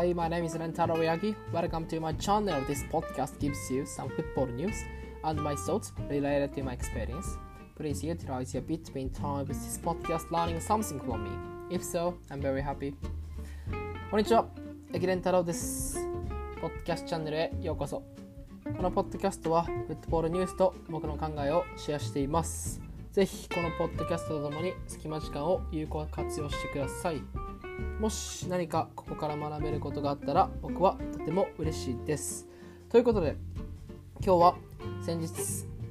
Hi, my name is Rentaro Yagi. Welcome to my channel. This podcast gives you some football news and my thoughts related to my experience. Please utilize your between time with this podcast learning something from me. If so, I'm very happy. こんにちは、駅伝太郎です。ポッドキャストチャンネルへようこそ。このポッドキャストはフットボールニュースと僕の考えをシェアしています。ぜひこのポッドキャストとともに隙間時間を有効活用してください。もし何かここから学べることがあったら僕はとても嬉しいです。ということで今日は先日、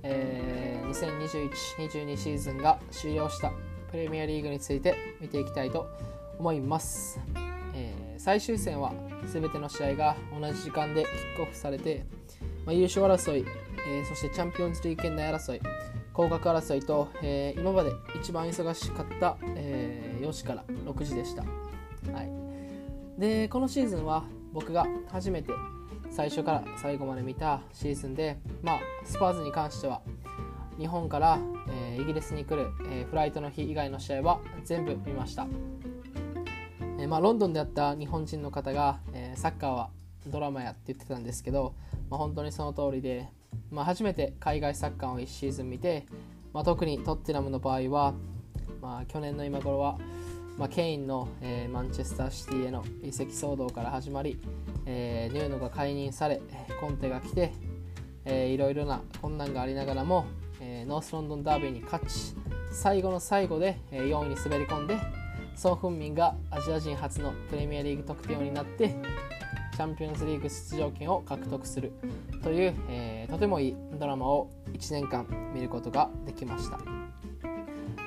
えー2021-22シーズンが終了したプレミアリーグについて見ていきたいと思います。えー最終戦は全ての試合が同じ時間でキックオフされて、まあ、優勝争い、えーそしてチャンピオンズリーグ圏内争い降格争いと、えー今まで一番忙しかった、えー4時から6時でした。はい、でこのシーズンは僕が初めて最初から最後まで見たシーズンで、まあ、スパーズに関しては日本から、えーイギリスに来る、えーフライトの日以外の試合は全部見ました、えーまあ、ロンドンであった日本人の方が、えサッカーはドラマやって言ってたんですけど、まあ、本当にその通りで、まあ、初めて海外サッカーを1シーズン見て、まあ、特にトッテナムの場合は、まあ、去年の今頃はまあ、ケインの、えーマンチェスターシティへの移籍騒動から始まり、えーヌーノが解任されコンテが来て、えーいろいろな困難がありながらも、えーノースロンドンダービーに勝ち最後の最後で、えー4位に滑り込んでソン・フンミンがアジア人初のプレミアリーグ得点王になってチャンピオンズリーグ出場権を獲得するという、えーとてもいいドラマを1年間見ることができました。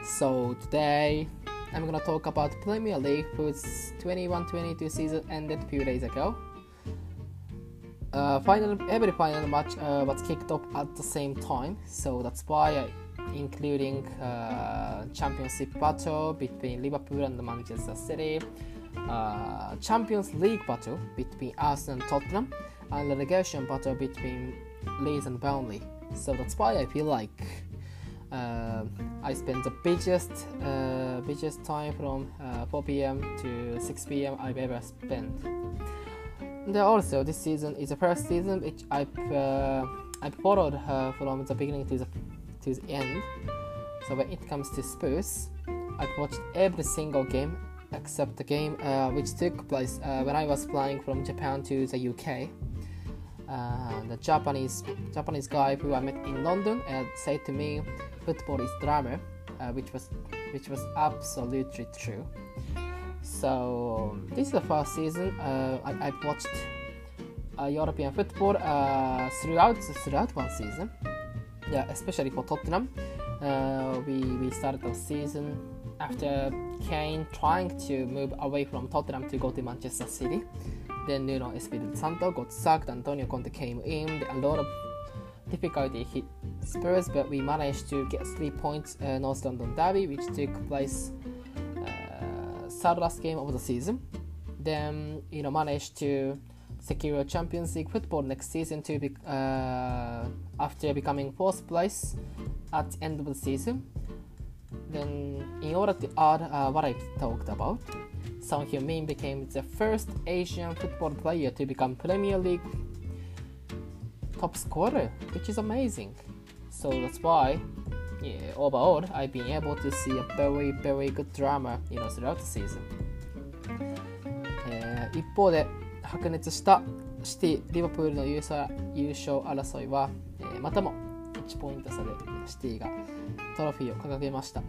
So today I'm gonna talk about Premier League whose 21-22 season ended a few days ago. Uh, final every final match uh, was kicked off at the same time, so that's why I including uh, championship battle between Liverpool and Manchester City, uh, Champions League battle between Arsenal and Tottenham, and relegation battle between Leeds and Burnley. So that's why I feel like I spent the busiest uh, busiest time from uh, 4 p.m. to 6 p.m. I've ever spent. And also, this season is the first season which I've uh, I've followed uh, from the beginning to the to the end. So when it comes to Spurs, I've watched every single game except the game uh, which took place uh, when I was flying from Japan to the UK. Uh, the Japanese Japanese guy who I met in London uh, said to me, "Football is drama," uh, which was which was absolutely true. So this is the first season uh, I, I've watched uh, European football throughout throughout one season. Yeah, especially for Tottenham. We we started the season after Kane trying to move away from Tottenham to go to Manchester City. Then know Espirito Santo got sacked. Antonio Conte came in. A lot of difficulty hit Spurs, but we managed to get three points. Uh, North London Derby, which took place uh, third last game of the season. Then you know managed to secure a Champions League football next season to be, uh, after becoming fourth place at the end of the season. Then, in order to add uh, what I talked about, Son Heung-min became the first Asian football player to become Premier League top scorer, which is amazing. So that's why, yeah, overall, I've been able to see a very, very good drama, you know, throughout the season. えー一方で白熱したシティ・リバプールの優勝優勝争いは、えーまたも1ポイント差でシティがトロフィーを掲げました、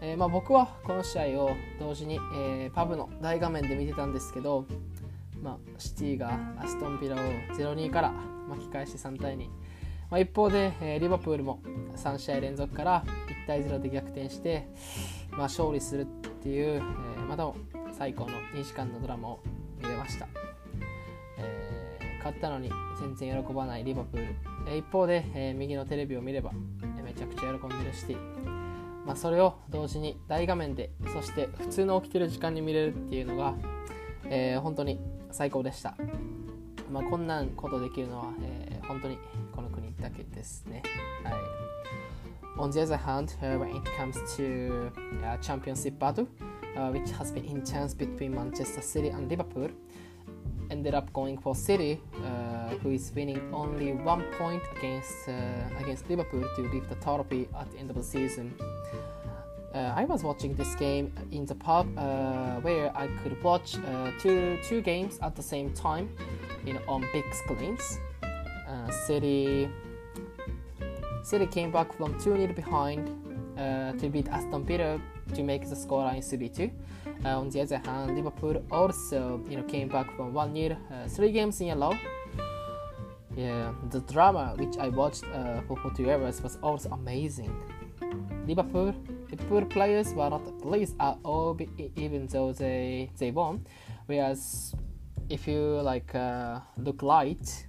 えーまあ、僕はこの試合を同時に、えーパブの大画面で見てたんですけど、まあ、シティがアストンビラを0-2から巻き返し3対2、まあ、一方で、えーリバプールも3試合連続から1対0で逆転して、まあ、勝利するっていう、えーまたも最高の2時間のドラマを見れました、えー勝ったのに全然喜ばないリバプール、えー一方で、えー右のテレビを見れば、めちゃくちゃ喜んでるシティ、まあ、それを同時に大画面でそして普通の起きてる時間に見れるっていうのが、えー本当に最高でした、まあ、こんなんことできるのは、えー本当にこの国だけですねはい On the other hand, when it comes to uh, championship battle, uh, which has been intense between Manchester City and Liverpool, ended up going for City, uh, who is winning only one point against uh, against Liverpool to lift the trophy at the end of the season. Uh, I was watching this game in the pub uh, where I could watch uh, two two games at the same time, you know, on big screens. Uh, City City came back from 2 0 behind uh, to beat Aston Villa to make the scoreline 3 2. Uh, on the other hand, Liverpool also you know came back from 1 0, uh, three games in a row. Yeah, the drama which I watched uh, for 42 hours was also amazing. Liverpool Liverpool players were not pleased at all, e- even though they they won. Whereas if you like uh, look light,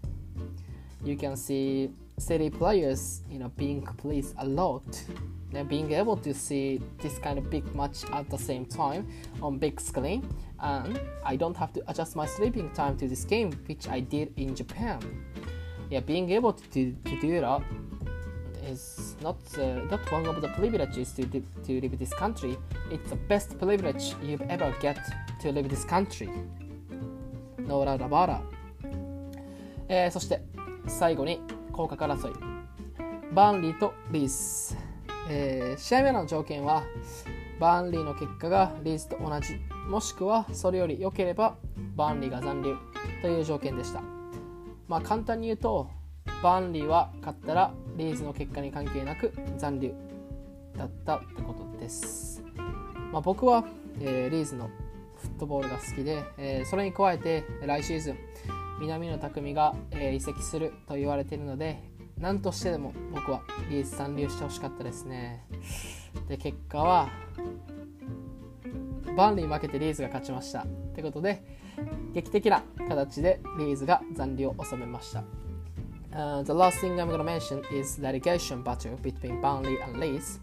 you can see City players, you know, being pleased a lot. And being able to see this kind of big match at the same time on big screen, and I don't have to adjust my sleeping time to this game, which I did in Japan. Yeah, being able to, to, to do that is not uh, not one of the privileges to, to to live this country. It's the best privilege you've ever get to live this country. No doubt about it. えーそして最後に降格争いバンリーとリース、えー試合目の条件はバンリーの結果がリースと同じもしくはそれより良ければバンリーが残留という条件でしたまあ簡単に言うとバンリーは勝ったらリーズの結果に関係なく残留だったってことです、まあ、僕は、えーリーズのフットボールが好きで、えーそれに加えて来シーズン南野拓実が、えー移籍すると言われているので何としてでも僕はリーズ残留してほしかったですね。で結果はバーンリー負けてリーズが勝ちましたということで劇的な形でリーズが残留を収めました。Uh, the last thing I'm going to mention is relegation battle between Burnley and Leeds.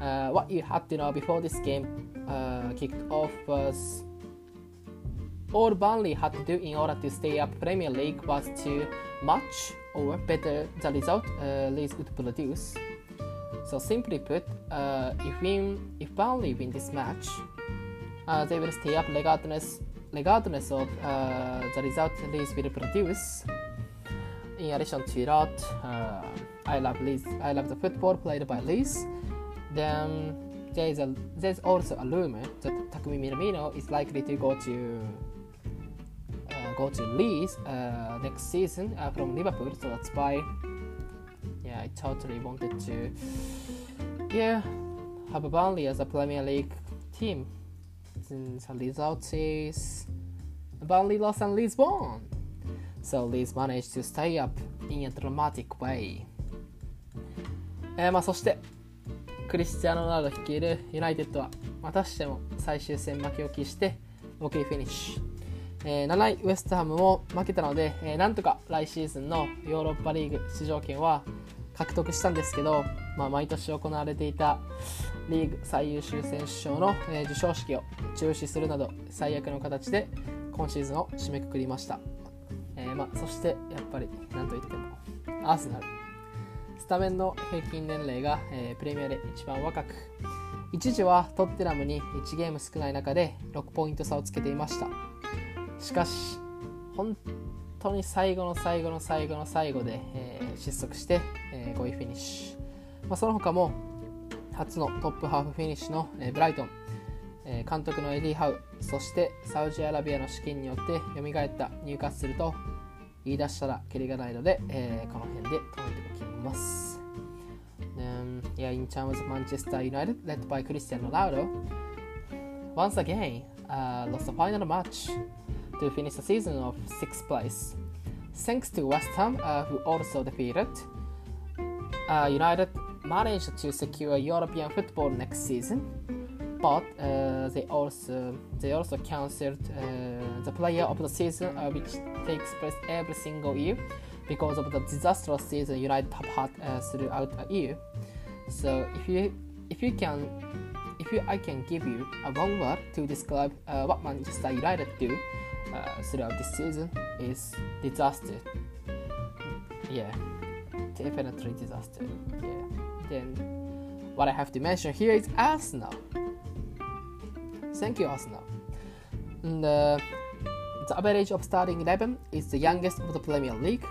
Uh, what you had to know before this game uh, kicked off was all Burnley had to do in order to stay up Premier League was to match or better the result uh, Leeds would produce. So simply put, uh, if win, if Burnley win this match, they will stay up regardless regardless of uh, the result Leeds will produce. In addition to that, uh, I love Leeds. I love the football played by Leeds. Then there's a there's also a rumor that Takumi Minamino is likely to go to uh, go to Leeds uh, next season uh, from Liverpool. So that's why, yeah, I totally wanted to, yeah, have Burnley as a Premier League team. Since the result is Burnley lost and Leeds won. So Leeds managed to stay up in a dramatic way. えーまあ、そしてクリスティアーノ・ロナウド率いるユナイテッドはまたしても最終戦負けを喫して6位フィニッシュ、えー7位ウエストハムも負けたので、えーなんとか来シーズンのヨーロッパリーグ出場権は獲得したんですけど、まあ、毎年行われていたリーグ最優秀選手賞の、え授賞式を中止するなど最悪の形で今シーズンを締めくくりました、えーま、そしてやっぱりなんといってもアーセナル。スタメンの平均年齢が、えープレミアで一番若く一時はトッテナムに1ゲーム少ない中で6ポイント差をつけていました。しかし本当に最後の最後の最後の最後で、えー失速して、え5位フィニッシュ、まあ、その他も初のトップハーフフィニッシュの、えブライトン、え監督のエディ・ハウそしてサウジアラビアの資金によって蘇ったニューカッスルと言い出したらキリがないので、えーこの辺で止めておきます。Then, yeah, in terms of Manchester United, led by Cristiano Ronaldo, once again uh, lost the final match to finish the season of sixth place. Thanks to West Ham, uh, who also defeated, uh, United managed to secure European football next season. But uh, they also they also cancelled uh, the player of the season, uh, which takes place every single year, because of the disastrous season United have had uh, throughout a year. So if you if you can if you, I can give you a one word to describe uh, what Manchester United do uh, throughout this season is disaster. Yeah, definitely disaster. Yeah. Then what I have to mention here is Arsenal. Thank you, Arsenal. And, uh, the average of starting 11 is the youngest of the Premier League.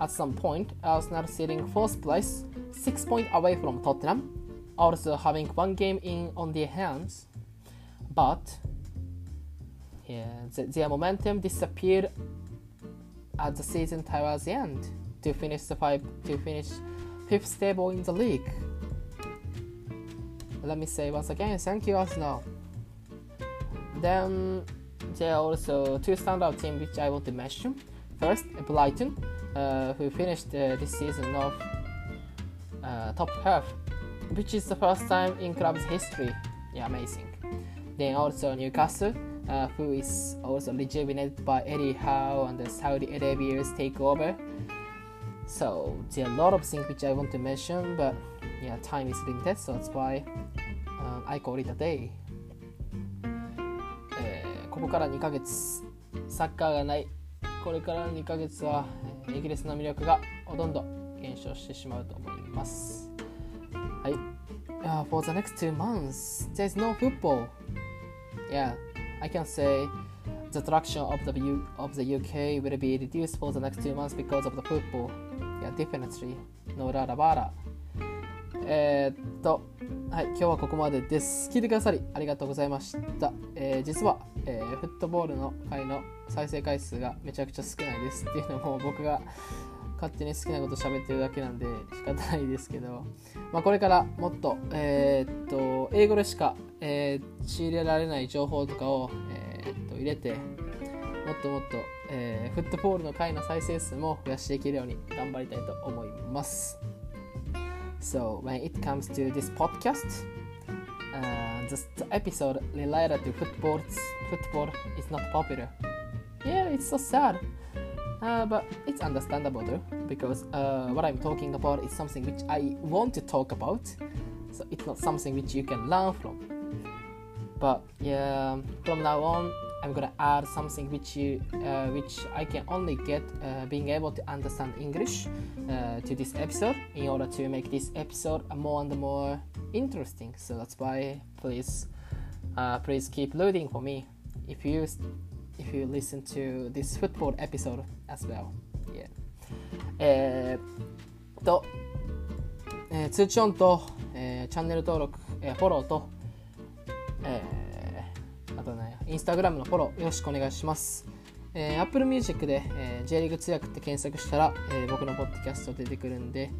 At some point, Arsenal sitting fourth place, six points away from Tottenham, also having one game in on their hands. But yeah, the, their momentum disappeared at the season towards the end to finish the five to finish fifth stable in the league. Let me say once again, thank you Arsenal. Then there are also two standout teams which I want to mention. First, Brighton, uh, who finished uh, this season of uh, top half, which is the first time in club's history. Yeah, amazing. Then also Newcastle, uh, who is also rejuvenated by Eddie Howe and the Saudi Arabia's takeover. So there are a lot of things which I want to mention, but yeah, time is limited, so that's why uh, I call it a day. えーここから2ヶ月サッカーがないこれからの2ヶ月はえーイギリスの魅力がほとんど減少してしまうと思いますはい uh, For the next two months there's no football Yeah I can say the attraction of the, U- of the UK will be reduced for the next two months because of the football ー definitely No ララバラえっと、はい、今日はここまでです。聞いてくださりありがとうございました。えー実は、えーフットボールの回の再生回数がめちゃくちゃ少ないですっていうのも僕が勝手に好きなこと喋ってるだけなんで仕方ないですけど、まあ、これからもっと,、えーっと英語でしか、えー仕入れられない情報とかを、えーっと入れてもっともっと、えーフットボールの回の再生数も増やしていけるように頑張りたいと思います。So when it comes to this podcast, uh, the, the episode related to football, football is not popular. Yeah, it's so sad. Uh, but it's understandable though, because uh, what I'm talking about is something which I want to talk about. So it's not something which you can learn from. But yeah, from now on, I'm gonna add something which you, uh, which I can only get uh, being able to understand English uh, to this episode in order to make this episode more and more interesting. So that's why please, uh, please keep loading for me if you if you listen to this football episode as well. Yeah. えーっと、えー通知音と、えーチャンネル登録、えーフォローと、えーあとね、 インスタグラムのフォローよろしくお願いします。えー、Apple Music で、えー J リーグ通訳って検索したら、えー僕のポッドキャスト出てくるんで、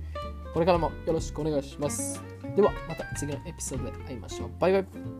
これからもよろしくお願いします。では、また次のエピソードで会いましょう。バイバイ。